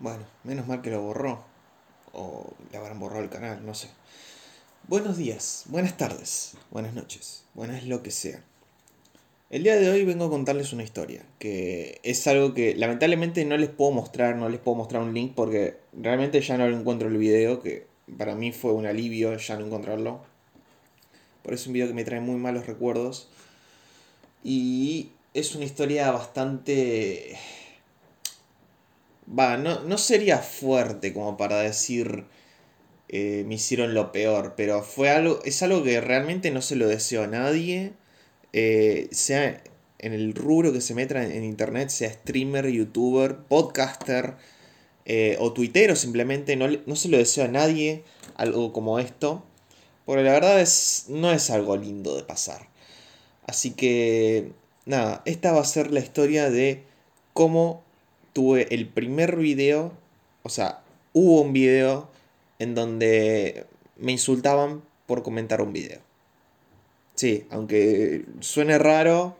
Bueno, menos mal que lo borró. O le habrán borrado el canal, no sé. Buenos días, buenas tardes, buenas noches, buenas lo que sea. El día de hoy vengo a contarles una historia, que es algo que lamentablemente no les puedo mostrar, no les puedo mostrar un link porque realmente ya no encuentro el video, que para mí fue un alivio ya no encontrarlo. Por eso es un video que me trae muy malos recuerdos. Y es una historia bastante Va, no, sería fuerte como para decir eh, me hicieron lo peor, pero fue algo, es algo que realmente no se lo deseo a nadie, eh, sea en el rubro que se meta en, internet, sea streamer, youtuber, podcaster eh, o tuitero simplemente, no, no, se lo deseo a nadie algo como esto, porque la verdad es, no es algo lindo de pasar. Así que, nada, esta va a ser la historia de cómo tuve el primer video, o sea, hubo un video en donde me insultaban por comentar un video. Sí, aunque suene raro,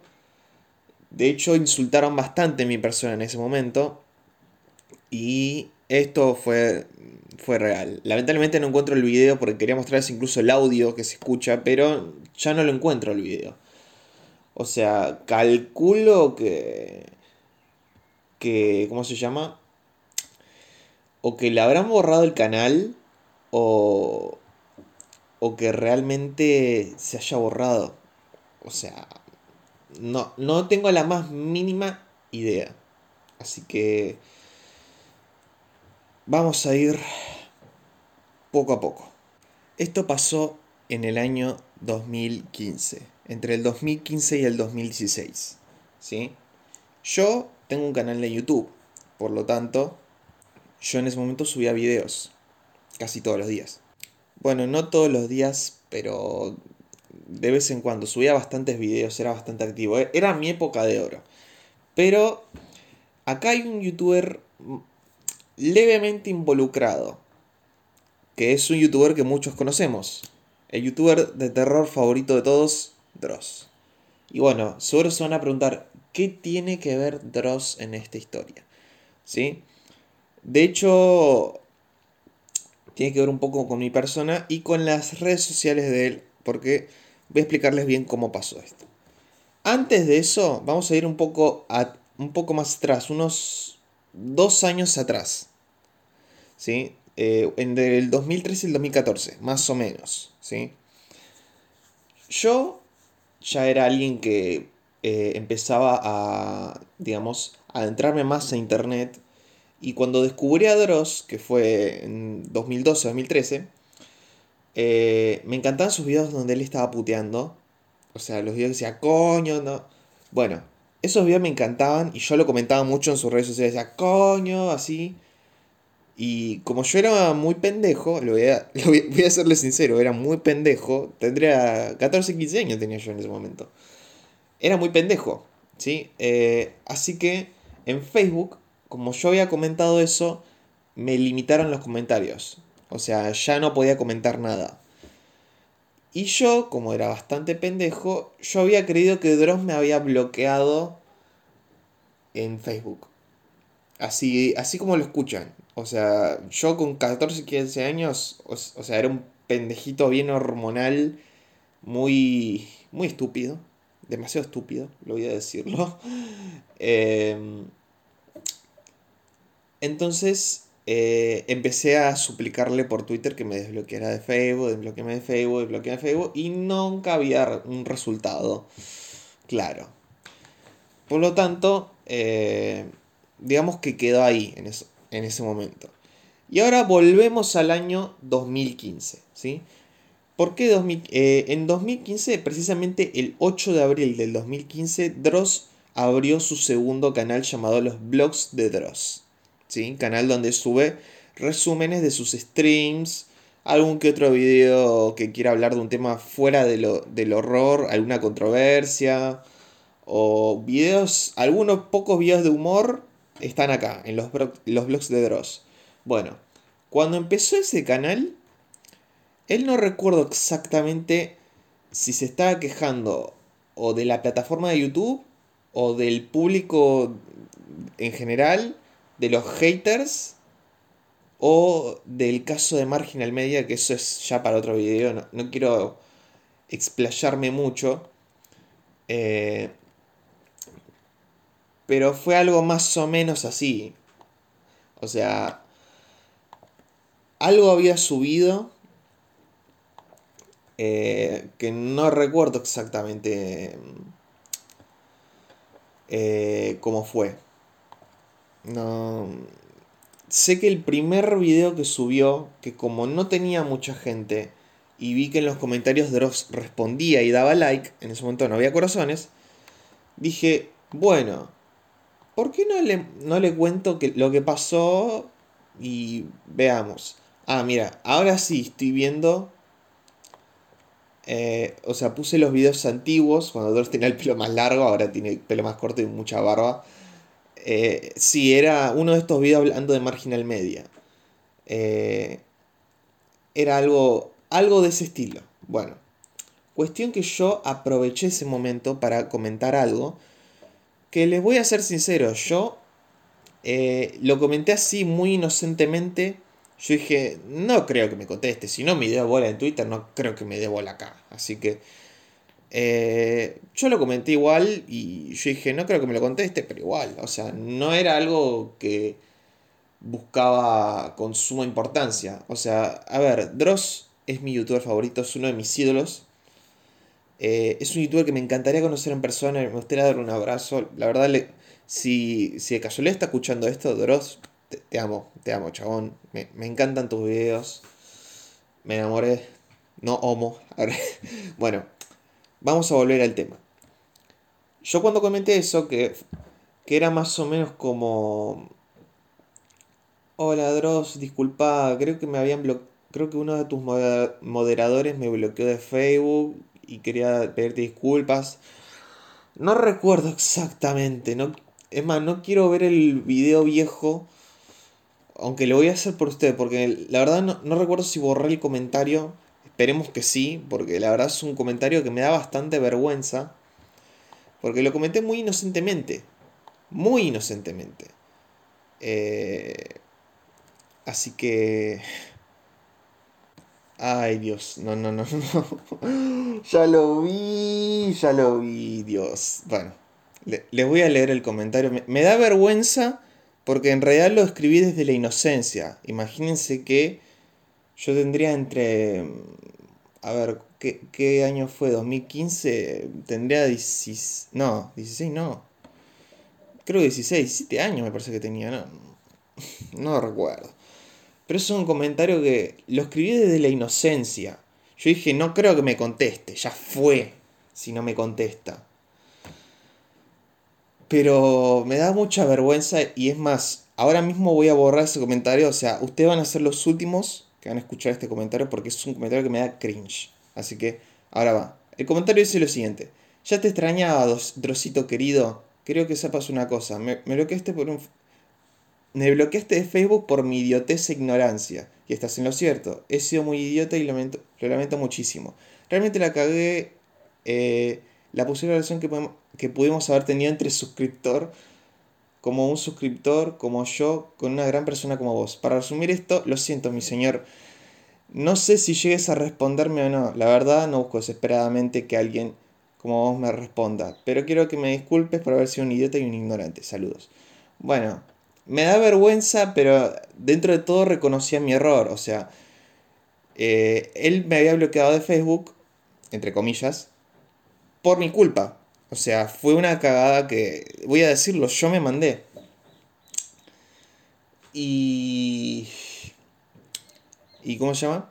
de hecho insultaron bastante a mi persona en ese momento y esto fue, fue real. Lamentablemente no encuentro el video porque quería mostrarles incluso el audio que se escucha, pero ya no lo encuentro el video. O sea, calculo que que, ¿cómo se llama? O que le habrán borrado el canal o, o que realmente se haya borrado. O sea, no, no tengo la más mínima idea. Así que vamos a ir poco a poco. Esto pasó en el año 2015, entre el 2015 y el 2016. ¿sí? Yo tengo un canal de YouTube, por lo tanto, yo en ese momento subía videos, casi todos los días. Bueno, no todos los días, pero de vez en cuando subía bastantes videos, era bastante activo. E-, era mi época de oro. Pero acá hay un youtuber levemente involucrado, que es un youtuber que muchos conocemos. El youtuber de terror favorito de todos, Dross. Y bueno, seguro se van a preguntar, ¿Qué tiene que ver Dross en esta historia? ¿Sí? De hecho, tiene que ver un poco con mi persona y con las redes sociales de él, porque voy a explicarles bien cómo pasó esto. Antes de eso, vamos a ir un poco, a, un poco más atrás, unos dos años atrás. ¿Sí? Eh, entre el 2013 y el 2014, más o menos. ¿sí? Yo ya era alguien que eh, empezaba a, digamos, adentrarme más a internet. Y cuando descubrí a Dross, que fue en 2012-2013, eh, me encantaban sus videos donde él estaba puteando. O sea, los videos que decía, coño, no. Bueno, esos videos me encantaban y yo lo comentaba mucho en sus redes sociales. Decía, coño, así. Y como yo era muy pendejo, lo voy a, voy a serle sincero, era muy pendejo. Tendría 14, 15 años tenía yo en ese momento era muy pendejo, ¿sí? Eh, así que en Facebook, como yo había comentado eso, me limitaron los comentarios. O sea, ya no podía comentar nada. Y yo, como era bastante pendejo, yo había creído que Dross me había bloqueado en Facebook. Así, así como lo escuchan. O sea, yo con 14, 15 años, o, o sea, era un pendejito bien hormonal, muy, muy estúpido demasiado estúpido, lo voy a decirlo. Em, entonces eh, empecé a suplicarle por Twitter que me desbloqueara de Facebook, desbloqueame de Facebook, desbloqueame de Facebook y nunca había un resultado claro. Por lo tanto, eh, digamos que quedó ahí en, eso, en ese momento. Y ahora volvemos al año 2015, ¿sí? ¿Por qué eh, en 2015, precisamente el 8 de abril del 2015, Dross abrió su segundo canal llamado Los Blogs de Dross. ¿sí? Canal donde sube resúmenes de sus streams, algún que otro video que quiera hablar de un tema fuera de lo, del horror, alguna controversia, o videos, algunos pocos videos de humor están acá, en los, los blogs de Dross. Bueno, cuando empezó ese canal, él no recuerdo exactamente si se estaba quejando o de la plataforma de YouTube o del público en general, de los haters o del caso de Marginal Media, que eso es ya para otro video, no, quiero explayarme mucho. Eh, pero fue algo más o menos así. O sea, algo había subido eh, que no recuerdo exactamente eh, cómo fue. No. Sé que el primer video que subió, que como no tenía mucha gente, y vi que en los comentarios Dross respondía y daba like, en ese momento no había corazones, dije, bueno, ¿por qué no le, no le cuento que, lo que pasó y veamos? Ah, mira, ahora sí estoy viendo. Eh, o sea, puse los videos antiguos, cuando Dross tenía el pelo más largo, ahora tiene el pelo más corto y mucha barba. Eh, sí, era uno de estos videos hablando de Marginal Media. Eh, era algo, algo de ese estilo. Bueno, cuestión que yo aproveché ese momento para comentar algo que les voy a ser sincero, yo eh, lo comenté así muy inocentemente. Yo dije, no creo que me conteste. Si no me dio bola en Twitter, no creo que me dé bola acá. Así que eh, yo lo comenté igual y yo dije, no creo que me lo conteste, pero igual. O sea, no era algo que buscaba con suma importancia. O sea, a ver, Dross es mi youtuber favorito, es uno de mis ídolos. Eh, es un youtuber que me encantaría conocer en persona, me gustaría darle un abrazo. La verdad, le, si, si de casualidad está escuchando esto, Dross, te, amo, te amo, chabón. Me, me, encantan tus videos. Me enamoré. No homo. bueno, vamos a volver al tema. Yo cuando comenté eso, que, que era más o menos como... Hola Dross, disculpa, creo que me habían bloqueado. Creo que uno de tus moderadores me bloqueó de Facebook y quería pedirte disculpas. No recuerdo exactamente, no, es más, no quiero ver el video viejo, aunque lo voy a hacer por usted, porque la verdad no, recuerdo si borré el comentario, esperemos que sí, porque la verdad es un comentario que me da bastante vergüenza, porque lo comenté muy inocentemente, muy inocentemente. Eh, así que... Ay, Dios, no, no, no, no. Ya lo vi, ya lo vi, Dios. Bueno, les voy a leer el comentario. Me, da vergüenza porque en realidad lo escribí desde la inocencia. Imagínense que yo tendría entre... A ver, ¿qué, año fue? ¿2015? Tendría 16... No, 16 no. Creo que 16, 17 años me parece que tenía, no, no recuerdo. Pero es un comentario que lo escribí desde la inocencia. Yo dije, no creo que me conteste, ya fue si no me contesta. Pero me da mucha vergüenza y es más, ahora mismo voy a borrar ese comentario. O sea, ustedes van a ser los últimos que van a escuchar este comentario porque es un comentario que me da cringe. Así que, ahora va. El comentario dice lo siguiente. Ya te extrañaba, Drosito querido. Creo que sepas una cosa. Me, me bloqueaste por un me bloqueaste de Facebook por mi idiotez e ignorancia. Y estás en lo cierto. He sido muy idiota y lo lamento, muchísimo. Realmente la cagué. Eh, la posible relación que, que pudimos haber tenido entre suscriptor, como un suscriptor, como yo, con una gran persona como vos. Para resumir esto, lo siento, mi señor. No sé si llegues a responderme o no. La verdad, no busco desesperadamente que alguien como vos me responda. Pero quiero que me disculpes por haber sido un idiota y un ignorante. Saludos. Bueno, me da vergüenza, pero dentro de todo reconocía mi error. O sea, eh, él me había bloqueado de Facebook, entre comillas, por mi culpa. O sea, fue una cagada que, voy a decirlo, yo me mandé. Y... ¿Y cómo se llama?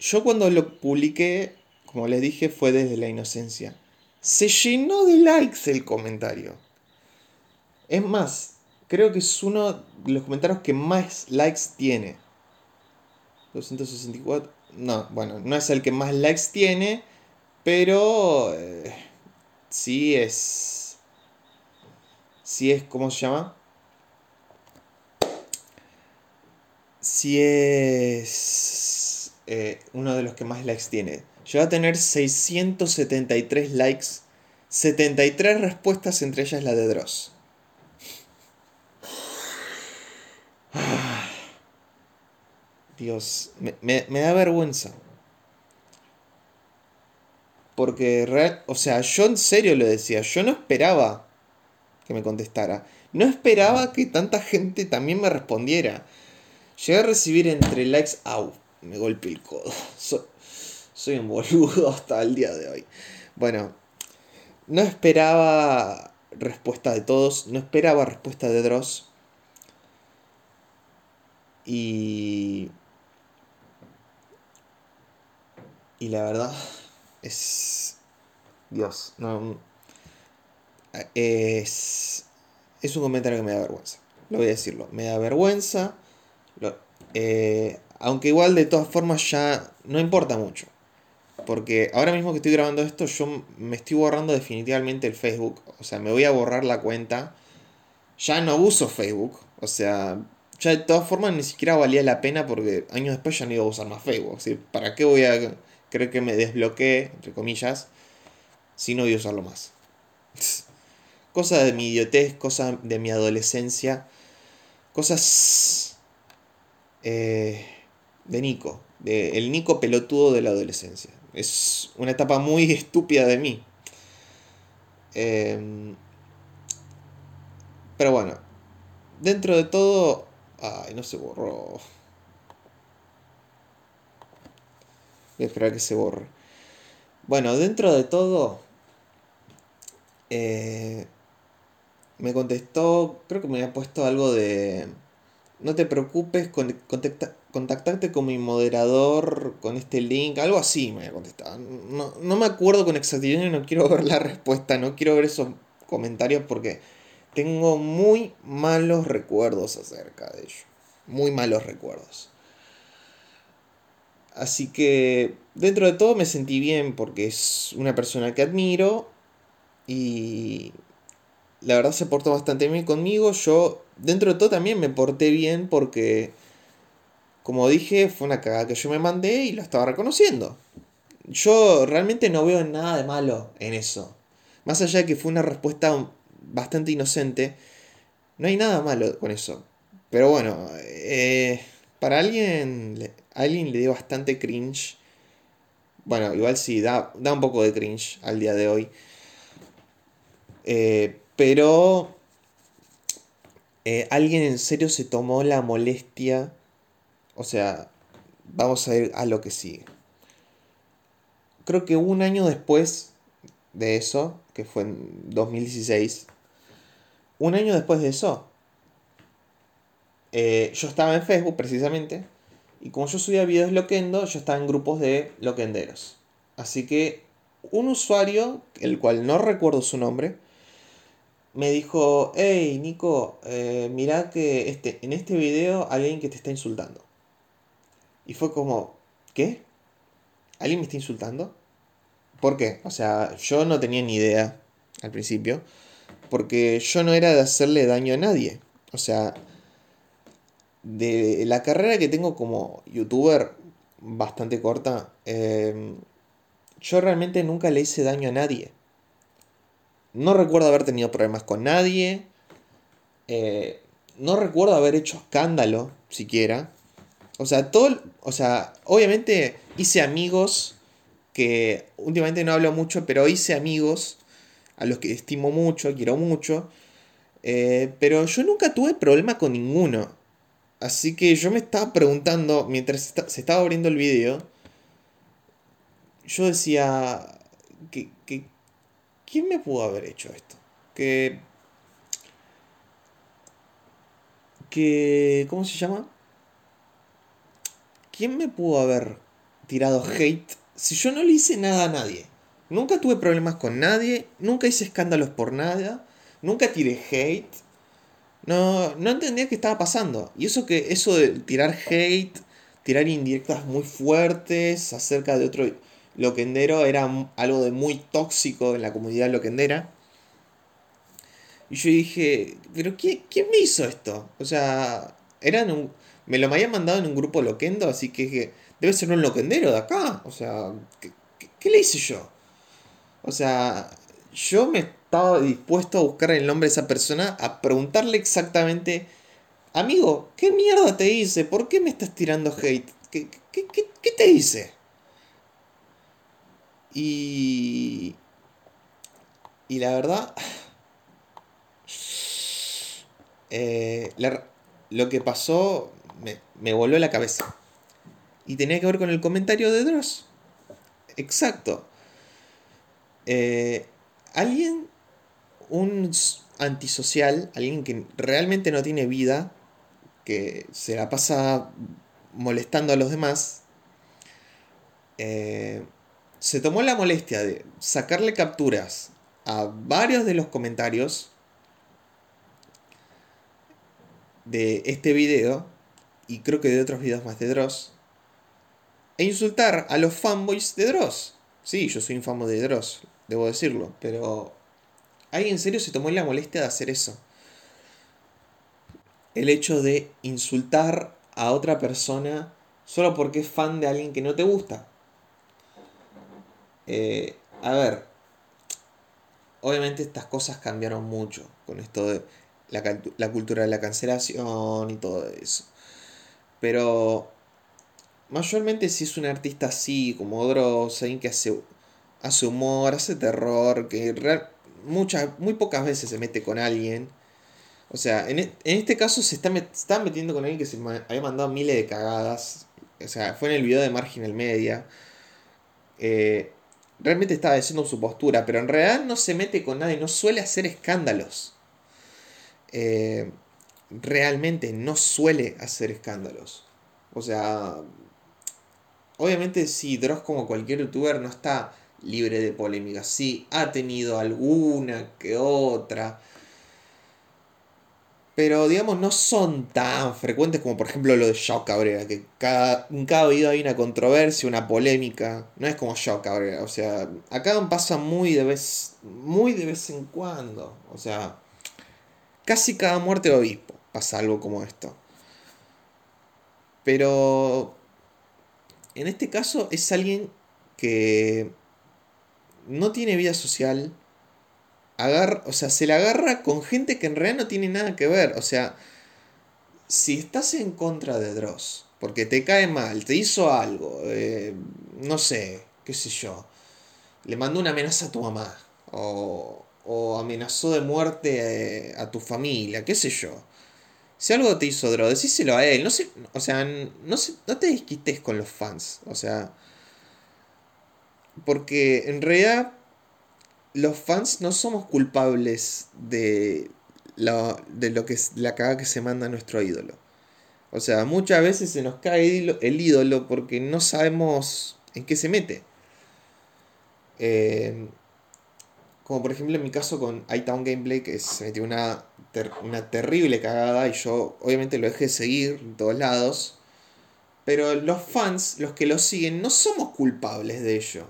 Yo cuando lo publiqué, como les dije, fue desde la inocencia. Se llenó de likes el comentario. Es más, creo que es uno de los comentarios que más likes tiene. 264. No, bueno, no es el que más likes tiene, pero eh, sí es. Sí es, ¿cómo se llama? Sí es eh, uno de los que más likes tiene. Llega a tener 673 likes, 73 respuestas, entre ellas la de Dross. Dios, me, me, me da vergüenza. Porque, o sea, yo en serio lo decía, yo no esperaba que me contestara. No esperaba que tanta gente también me respondiera. Llegué a recibir entre likes, au, me golpeé el codo. Soy, soy un boludo hasta el día de hoy. Bueno, no esperaba respuesta de todos, no esperaba respuesta de Dross. Y... Y la verdad es... Dios, no... Es... Es un comentario que me da vergüenza. Lo voy a decirlo. Me da vergüenza. Lo, eh, aunque igual de todas formas ya no importa mucho. Porque ahora mismo que estoy grabando esto, yo me estoy borrando definitivamente el Facebook. O sea, me voy a borrar la cuenta. Ya no uso Facebook. O sea, ya de todas formas ni siquiera valía la pena porque años después ya no iba a usar más Facebook. ¿Para qué voy a creer que me desbloqueé, entre comillas, si no voy a usarlo más? Cosas de mi idiotez, cosas de mi adolescencia, cosas eh, de Nico, de el Nico pelotudo de la adolescencia. Es una etapa muy estúpida de mí. Eh, pero bueno, dentro de todo... Ay, no se borró. A esperar que se borre. Bueno, dentro de todo... Eh, me contestó, creo que me había puesto algo de... No te preocupes, contacta, contactarte con mi moderador con este link, algo así me había contestado. No, no me acuerdo con exactitud y no quiero ver la respuesta, no quiero ver esos comentarios porque tengo muy malos recuerdos acerca de ello. Muy malos recuerdos. Así que dentro de todo me sentí bien porque es una persona que admiro y la verdad se portó bastante bien conmigo. Yo dentro de todo también me porté bien porque como dije, fue una cagada que yo me mandé y lo estaba reconociendo. Yo realmente no veo nada de malo en eso. Más allá de que fue una respuesta bastante inocente, no hay nada malo con eso. Pero bueno, eh, para alguien, alguien le dio bastante cringe. Bueno, igual sí, da, da un poco de cringe al día de hoy. Eh, pero eh, alguien en serio se tomó la molestia o sea, vamos a ir a lo que sigue. Creo que un año después de eso, que fue en 2016, un año después de eso, eh, yo estaba en Facebook precisamente, y como yo subía videos loquendo, yo estaba en grupos de loquenderos. Así que un usuario, el cual no recuerdo su nombre, me dijo, hey Nico, eh, mira que este, en este video hay alguien que te está insultando. Y fue como, ¿qué? ¿Alguien me está insultando? ¿Por qué? O sea, yo no tenía ni idea al principio, porque yo no era de hacerle daño a nadie. O sea, de la carrera que tengo como youtuber bastante corta, em, yo realmente nunca le hice daño a nadie. No recuerdo haber tenido problemas con nadie. Eh, no recuerdo haber hecho escándalo siquiera. O sea, todo, o sea, obviamente hice amigos que últimamente no hablo mucho, pero hice amigos a los que estimo mucho, quiero mucho. Eh, pero yo nunca tuve problema con ninguno. Así que yo me estaba preguntando, mientras se estaba abriendo el video, yo decía, que, que, ¿quién me pudo haber hecho esto? Que... que ¿Cómo se llama? ¿quién me pudo haber tirado hate si yo no le hice nada a nadie? Nunca tuve problemas con nadie, nunca hice escándalos por nada, nunca tiré hate. No, no entendía qué estaba pasando. Y eso que eso de tirar hate, tirar indirectas muy fuertes acerca de otro loquendero era algo de muy tóxico en la comunidad loquendera. Y yo dije, pero ¿quién, quién me hizo esto? O sea, eran un, me lo habían mandado en un grupo loquendo, así que debe ser un loquendero de acá. O sea, ¿qué, le hice yo? O sea, yo me estaba dispuesto a buscar el nombre de esa persona, a preguntarle exactamente amigo, ¿qué mierda te hice? ¿Por qué me estás tirando hate? ¿Qué, qué, qué, qué te hice? Y... Y la verdad... Eh, lo que pasó me, me voló la cabeza. Y tenía que ver con el comentario de Dross. Exacto. Eh, alguien, un antisocial, alguien que realmente no tiene vida, que se la pasa molestando a los demás, eh, se tomó la molestia de sacarle capturas a varios de los comentarios de este video y creo que de otros videos más de Dross e insultar a los fanboys de Dross. Sí, yo soy un de Dross, debo decirlo, pero ¿alguien en serio se tomó la molestia de hacer eso? El hecho de insultar a otra persona solo porque es fan de alguien que no te gusta. Eh, a ver, obviamente estas cosas cambiaron mucho con esto de la, la cultura de la cancelación y todo eso. Pero mayormente si es un artista así, como Dross, alguien que hace, hace humor, hace terror, que muchas, muy pocas veces se mete con alguien. O sea, en, e, este caso se está, está, metiendo con alguien que se había mandado miles de cagadas. O sea, fue en el video de Marginal Media. Eh, realmente estaba diciendo su postura, pero en realidad no se mete con nadie, no suele hacer escándalos. Eh, realmente no suele hacer escándalos. O sea, obviamente si Dross como cualquier youtuber no está libre de polémicas. Sí, ha tenido alguna que otra. Pero digamos, no son tan frecuentes como por ejemplo lo de Shaw Cabrera, que cada, en cada video hay una controversia, una polémica. No es como Shaw Cabrera, o sea, acá pasa muy de vez, muy de vez en cuando. O sea, casi cada muerte de obispo pasa algo como esto. Pero en este caso es alguien que no tiene vida social. Agarra, o sea, se la agarra con gente que en realidad no tiene nada que ver. O sea, si estás en contra de Dross, porque te cae mal, te hizo algo, eh, no sé, qué sé yo, le mandó una amenaza a tu mamá, o, o amenazó de muerte eh, a tu familia, qué sé yo. Si algo te hizo Dross, decíselo a él. No sé, o sea, no, no te desquites con los fans. O sea, porque en realidad los fans no somos culpables de lo, de lo que la caga que se manda a nuestro ídolo. O sea, muchas veces se nos cae el ídolo porque no sabemos en qué se mete. Eh, como por ejemplo en mi caso con iTown Gameplay, que se metió una, una terrible cagada y yo obviamente lo dejé de seguir en todos lados. Pero los fans, los que lo siguen, no somos culpables de ello.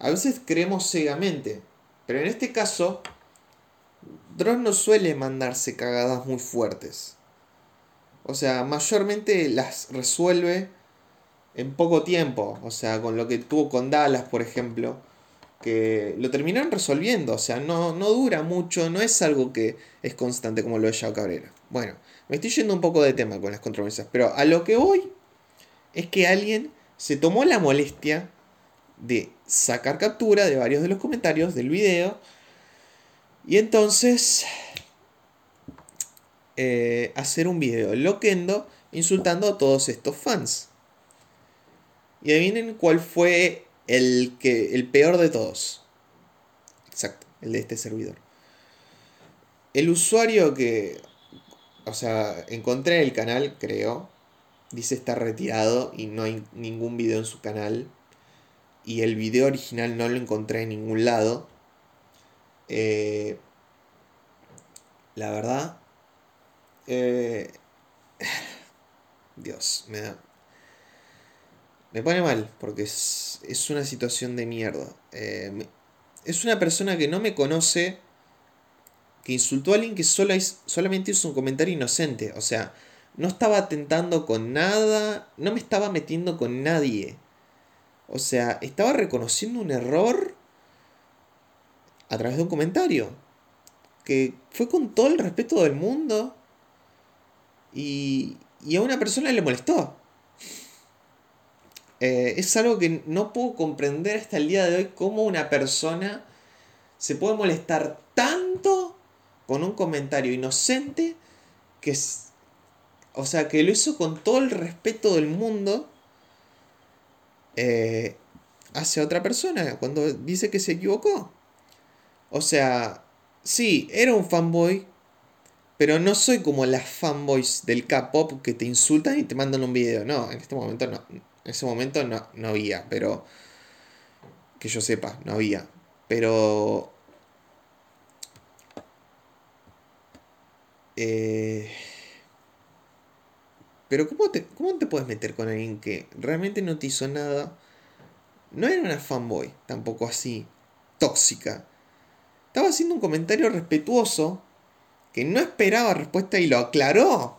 A veces creemos ciegamente, pero en este caso, Dross no suele mandarse cagadas muy fuertes. O sea, mayormente las resuelve en poco tiempo. O sea, con lo que tuvo con Dallas, por ejemplo, que lo terminaron resolviendo. O sea, no, no dura mucho, no es algo que es constante como lo de Yao Cabrera. Bueno, me estoy yendo un poco de tema con las controversias, pero a lo que voy es que alguien se tomó la molestia de sacar captura de varios de los comentarios del video y entonces eh, hacer un video loquendo insultando a todos estos fans. Y adivinen cuál fue el, que, el peor de todos. Exacto, el de este servidor. El usuario que, o sea, encontré en el canal, creo, dice está retirado y no hay ningún video en su canal y el video original no lo encontré en ningún lado. Eh, la verdad, eh, Dios, me da... Me pone mal, porque es, una situación de mierda. Eh, es una persona que no me conoce, que insultó a alguien que solo solamente hizo un comentario inocente. O sea, no estaba atentando con nada, no me estaba metiendo con nadie. O sea, estaba reconociendo un error a través de un comentario. Que fue con todo el respeto del mundo. Y, y a una persona le molestó. Eh, es algo que no puedo comprender hasta el día de hoy cómo una persona se puede molestar tanto con un comentario inocente que es, o sea, que lo hizo con todo el respeto del mundo eh, hacia otra persona cuando dice que se equivocó. O sea, sí, era un fanboy, pero no soy como las fanboys del K-pop que te insultan y te mandan un video. No, en este momento no. En ese momento no, no había, pero. Que yo sepa, no había. Pero. Eh, pero ¿cómo te, ¿cómo te puedes meter con alguien que realmente no te hizo nada? No era una fanboy, tampoco así, tóxica. Estaba haciendo un comentario respetuoso que no esperaba respuesta y lo aclaró.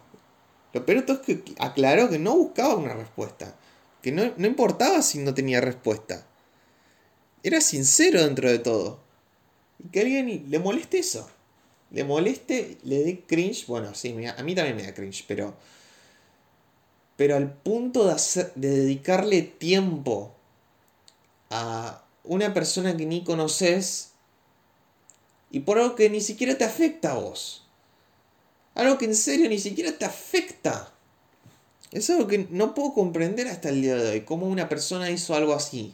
Lo peor es que aclaró que no buscaba una respuesta. Que no, no importaba si no tenía respuesta. Era sincero dentro de todo. Y que alguien le moleste eso. Le moleste, le dé cringe. Bueno, sí, a mí también me da cringe, pero. Pero al punto de, hacer, de dedicarle tiempo a una persona que ni conoces y por algo que ni siquiera te afecta a vos. Algo que en serio ni siquiera te afecta. Es algo que no puedo comprender hasta el día de hoy. Cómo una persona hizo algo así.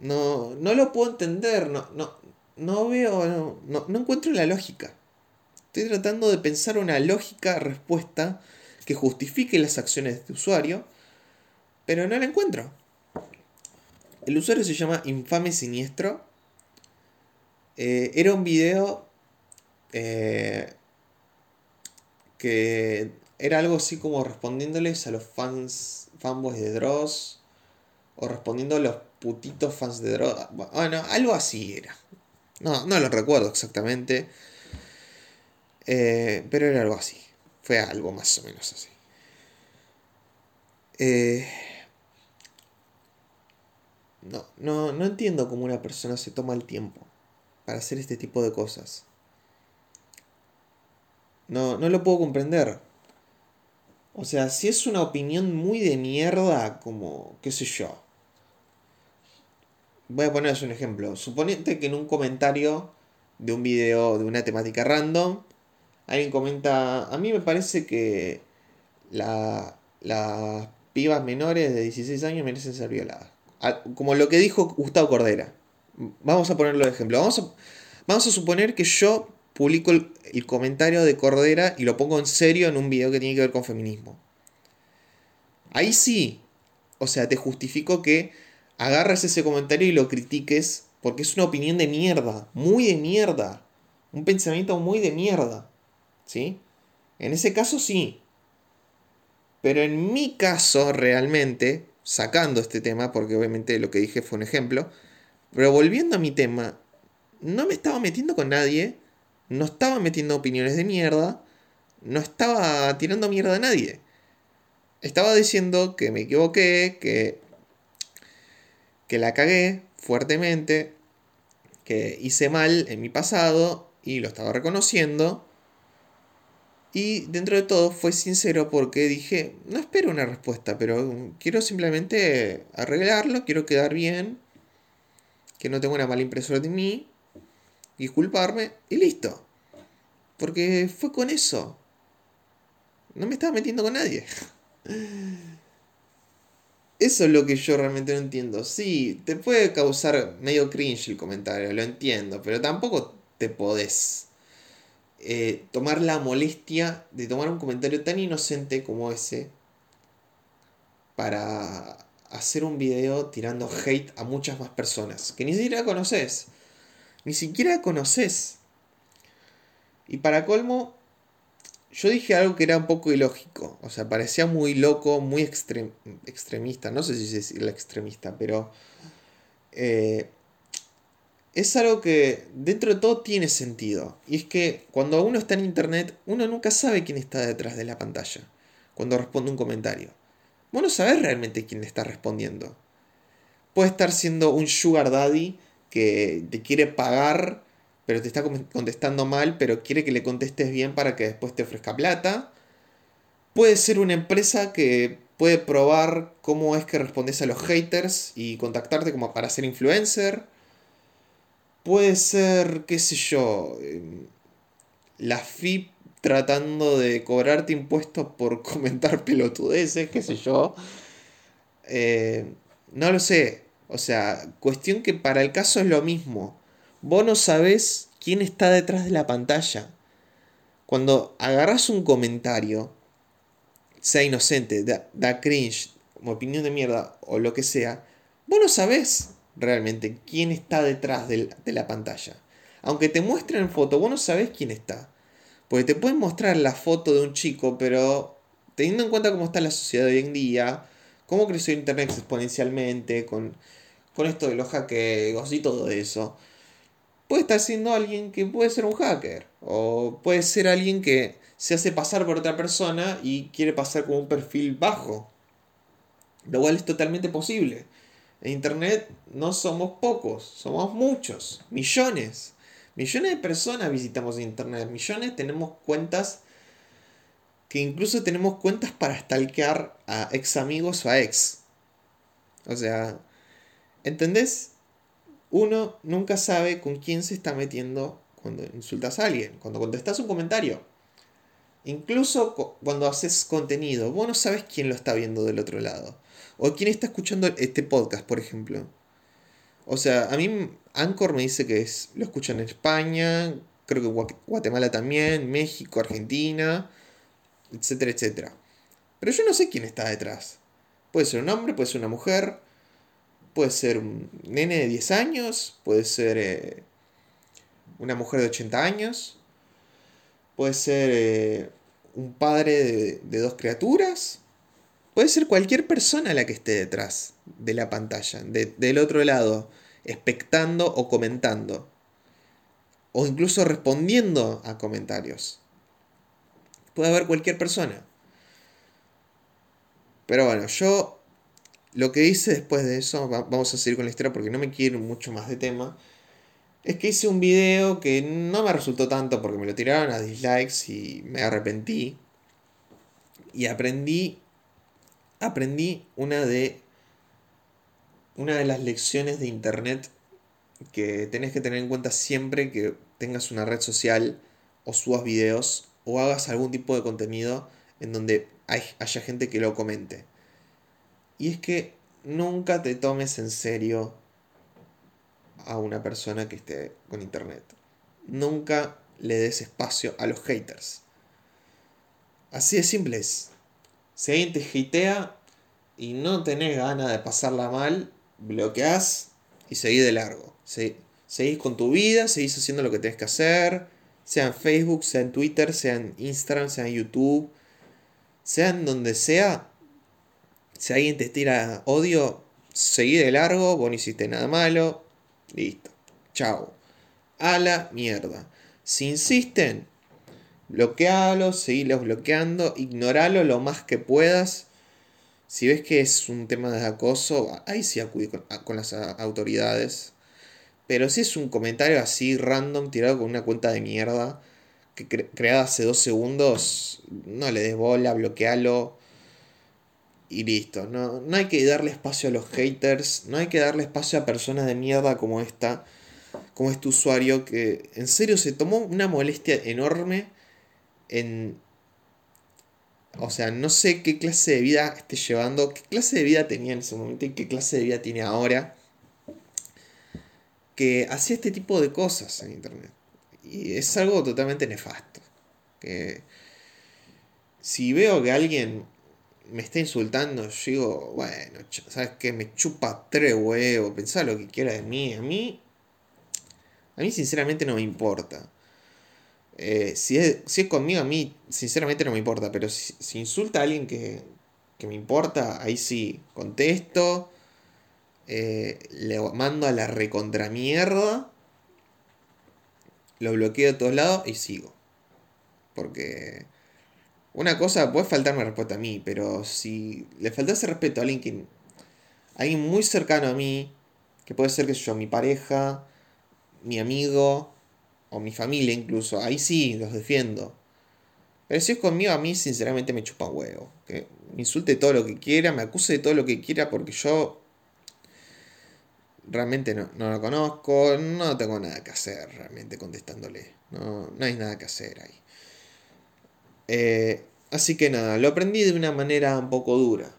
No, no lo puedo entender. No, no, no veo. No, no encuentro la lógica. Estoy tratando de pensar una lógica respuesta que justifique las acciones de este usuario. Pero no la encuentro. El usuario se llama Infame Siniestro. Eh, era un video eh, que era algo así como respondiéndoles a los fans, fanboys de Dross, o respondiendo a los putitos fans de Dross. Bueno, algo así era. No, no lo recuerdo exactamente. Eh, pero era algo así. Fue algo más o menos así. Eh, no, no, no entiendo cómo una persona se toma el tiempo para hacer este tipo de cosas. No, no lo puedo comprender. O sea, si es una opinión muy de mierda, como, qué sé yo. Voy a poneros un ejemplo. Suponete que en un comentario de un video de una temática random, alguien comenta, a mí me parece que la, las pibas menores de 16 años merecen ser violadas. Como lo que dijo Gustavo Cordera. Vamos a ponerlo de ejemplo. Vamos a, vamos a suponer que yo publico el, comentario de Cordera y lo pongo en serio en un video que tiene que ver con feminismo. Ahí sí, o sea, te justifico que agarres ese comentario y lo critiques porque es una opinión de mierda, muy de mierda, un pensamiento muy de mierda, ¿sí? En ese caso sí. Pero en mi caso realmente, sacando este tema, porque obviamente lo que dije fue un ejemplo, pero volviendo a mi tema, no me estaba metiendo con nadie, no estaba metiendo opiniones de mierda, no estaba tirando mierda a nadie. Estaba diciendo que me equivoqué, que, que la cagué fuertemente, que hice mal en mi pasado y lo estaba reconociendo. Y dentro de todo fue sincero porque dije, no espero una respuesta, pero quiero simplemente arreglarlo, quiero quedar bien, que no tenga una mala impresión de mí disculparme y listo. Porque fue con eso. No me estaba metiendo con nadie. Eso es lo que yo realmente no entiendo. Sí, te puede causar medio cringe el comentario, lo entiendo, pero tampoco te podés eh, tomar la molestia de tomar un comentario tan inocente como ese para hacer un video tirando hate a muchas más personas que ni siquiera conoces ni siquiera conoces. Y para colmo, yo dije algo que era un poco ilógico. O sea, parecía muy loco, muy extremista. No sé si es la extremista, pero... Eh, es algo que dentro de todo tiene sentido. Y es que cuando uno está en internet, uno nunca sabe quién está detrás de la pantalla. Cuando responde un comentario. Vos no sabés realmente quién le está respondiendo. Puede estar siendo un sugar daddy que te quiere pagar, pero te está contestando mal, pero quiere que le contestes bien para que después te ofrezca plata. Puede ser una empresa que puede probar cómo es que respondes a los haters y contactarte como para ser influencer. Puede ser, qué sé yo, em, la FIP tratando de cobrarte impuestos por comentar pelotudeces, qué sé yo. Eh, no lo sé. O sea, cuestión que para el caso es lo mismo. Vos no sabés quién está detrás de la pantalla. Cuando agarras un comentario, sea inocente, da, cringe, opinión de mierda o lo que sea, vos no sabés realmente quién está detrás de la pantalla. Aunque te muestren foto, vos no sabés quién está. Porque te pueden mostrar la foto de un chico, pero teniendo en cuenta cómo está la sociedad hoy en día, cómo creció Internet exponencialmente, con, con esto de los hackeos y todo eso, puede estar siendo alguien que puede ser un hacker, o puede ser alguien que se hace pasar por otra persona y quiere pasar con un perfil bajo. Lo cual es totalmente posible. En Internet no somos pocos, somos muchos, millones. Millones de personas visitamos Internet, millones tenemos cuentas que incluso tenemos cuentas para stalkear a ex amigos o a ex. O sea, ¿entendés? Uno nunca sabe con quién se está metiendo cuando insultas a alguien, cuando contestas un comentario. Incluso cuando haces contenido, vos no sabes quién lo está viendo del otro lado. O quién está escuchando este podcast, por ejemplo. O sea, a mí Anchor me dice que es, lo escuchan en España, creo que Guatemala también, México, Argentina, etcétera, etcétera. Pero yo no sé quién está detrás. Puede ser un hombre, puede ser una mujer, puede ser un nene de 10 años, puede ser eh, una mujer de 80 años, puede ser eh, un padre de, dos criaturas, puede ser cualquier persona la que esté detrás de la pantalla, del otro lado expectando o comentando. O incluso respondiendo a comentarios. Puede haber cualquier persona. Pero bueno, yo lo que hice después de eso, vamos a seguir con la historia porque no me quiero mucho más de tema, es que hice un video que no me resultó tanto porque me lo tiraron a dislikes y me arrepentí. Y aprendí, aprendí una de una de las lecciones de internet que tenés que tener en cuenta siempre que tengas una red social o subas videos o hagas algún tipo de contenido en donde haya gente que lo comente. Y es que nunca te tomes en serio a una persona que esté con internet. Nunca le des espacio a los haters. Así de simple es. Si alguien te hatea y no tenés ganas de pasarla mal, bloqueás y seguís de largo. Seguís con tu vida, seguís haciendo lo que tenés que hacer, sea en Facebook, sea en Twitter, sea en Instagram, sea en YouTube, sea en donde sea. Si alguien te tira odio, seguí de largo, vos no hiciste nada malo, listo, chao. A la mierda. Si insisten, bloquealo, seguilos bloqueando, ignoralo lo más que puedas si ves que es un tema de acoso, ahí sí acude con, las autoridades. Pero si es un comentario así random tirado con una cuenta de mierda que creada hace dos segundos, no le des bola, bloquealo y listo. No, no hay que darle espacio a los haters, no hay que darle espacio a personas de mierda como esta, como este usuario que en serio se tomó una molestia enorme en o sea, no sé qué clase de vida esté llevando, qué clase de vida tenía en ese momento y qué clase de vida tiene ahora. Que hacía este tipo de cosas en internet. Y es algo totalmente nefasto. Que si veo que alguien me está insultando, yo digo, bueno, ¿sabes qué? Me chupa tres huevos, pensá lo que quiera de mí. A mí, a mí sinceramente no me importa. Eh, si, es, si, es, conmigo, a mí sinceramente no me importa, pero si, insulta a alguien que, me importa, ahí sí, contesto, eh, le mando a la recontramierda, lo bloqueo de todos lados y sigo. Porque una cosa puede faltarme respeto a mí, pero si le faltase respeto a alguien que. Alguien muy cercano a mí, que puede ser que yo, mi pareja, mi amigo, o mi familia incluso, ahí sí los defiendo. Pero si es conmigo, a mí sinceramente me chupa huevo. Que me insulte todo lo que quiera, me acuse de todo lo que quiera porque yo realmente no, no lo conozco, no tengo nada que hacer realmente contestándole. No, no hay nada que hacer ahí. Eh, así que nada, lo aprendí de una manera un poco dura,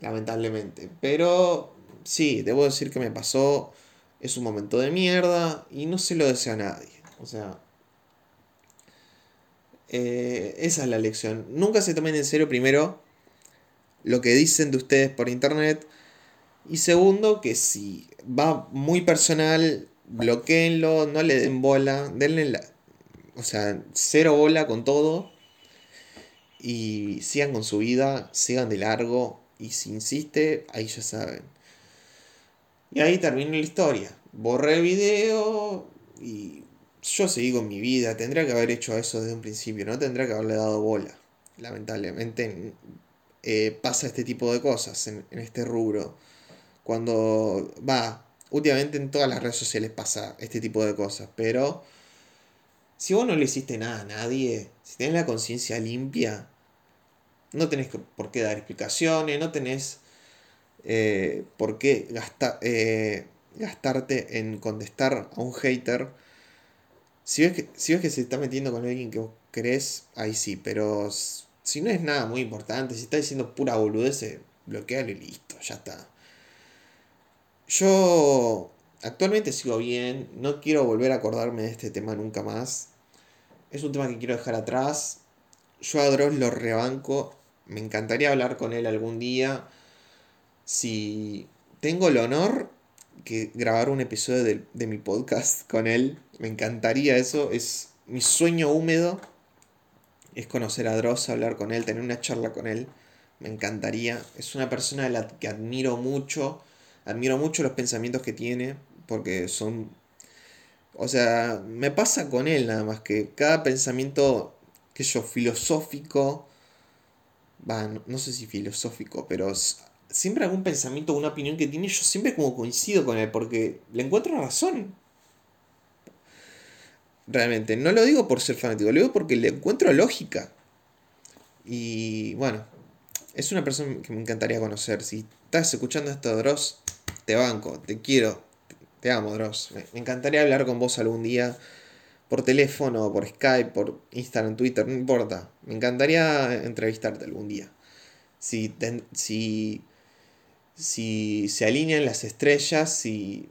lamentablemente. Pero sí, debo decir que me pasó, es un momento de mierda y no se lo deseo a nadie. O sea, eh, esa es la lección. Nunca se tomen en serio primero lo que dicen de ustedes por internet. Y segundo, que si va muy personal, bloqueenlo, no le den bola, denle la... O sea, cero bola con todo. Y sigan con su vida, sigan de largo. Y si insiste, ahí ya saben. Y ahí termina la historia. Borré el video y yo seguí con mi vida. Tendría que haber hecho eso desde un principio, no tendría que haberle dado bola. Lamentablemente eh, pasa este tipo de cosas en, este rubro. Cuando va, últimamente en todas las redes sociales pasa este tipo de cosas, pero si vos no le hiciste nada a nadie, si tenés la conciencia limpia, no tenés por qué dar explicaciones, no tenés eh, por qué eh, gastarte en contestar a un hater. Si ves, que, si ves que se está metiendo con alguien que vos querés, ahí sí, pero si no es nada muy importante, si está diciendo pura boludez, bloquealo y listo, ya está. Yo actualmente sigo bien, no quiero volver a acordarme de este tema nunca más. Es un tema que quiero dejar atrás. Yo a Dross lo rebanco, me encantaría hablar con él algún día si tengo el honor que grabar un episodio de, mi podcast con él, me encantaría eso, es mi sueño húmedo, es conocer a Dross, hablar con él, tener una charla con él, me encantaría, es una persona a la que admiro mucho, admiro mucho los pensamientos que tiene, porque son, o sea, me pasa con él nada más que cada pensamiento que yo filosófico, va, no sé si filosófico, pero siempre algún pensamiento o una opinión que tiene, yo siempre como coincido con él, porque le encuentro razón. Realmente, no lo digo por ser fanático, lo digo porque le encuentro lógica. Y bueno, es una persona que me encantaría conocer. Si estás escuchando esto, Dross, te banco, te quiero, te amo, Dross. Me encantaría hablar con vos algún día por teléfono, por Skype, por Instagram, Twitter, no importa. Me encantaría entrevistarte algún día. Si, si si se alinean las estrellas, si,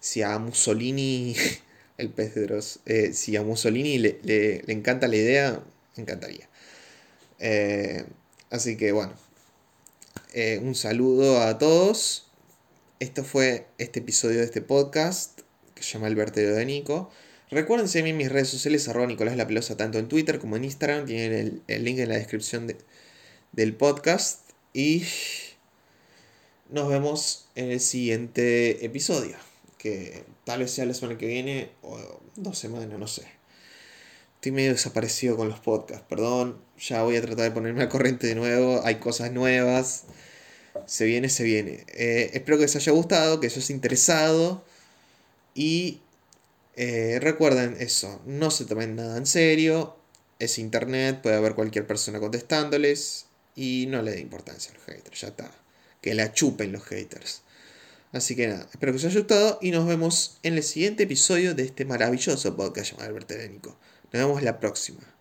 si a Mussolini, el pez de eh, si a Mussolini le, encanta la idea, me encantaría. Eh, así que bueno, eh, un saludo a todos. Esto fue este episodio de este podcast que se llama El vertedero de Nico. Recuerden seguirme en mis redes sociales, arroba Nicolás La Pelosa, tanto en Twitter como en Instagram. Tienen el, link en la descripción del podcast. Y nos vemos en el siguiente episodio. Que tal vez sea la semana que viene o dos semanas, no sé. Estoy medio desaparecido con los podcasts, perdón. Ya voy a tratar de ponerme a corriente de nuevo. Hay cosas nuevas. Se viene, se viene. Eh, espero que les haya gustado, que os haya interesado. Y eh, recuerden eso, no se tomen nada en serio. Es internet, puede haber cualquier persona contestándoles. Y no le dé importancia a los haters, ya está que la chupen los haters. Así que nada, espero que os haya gustado y nos vemos en el siguiente episodio de este maravilloso podcast llamado Alberto Nos vemos la próxima.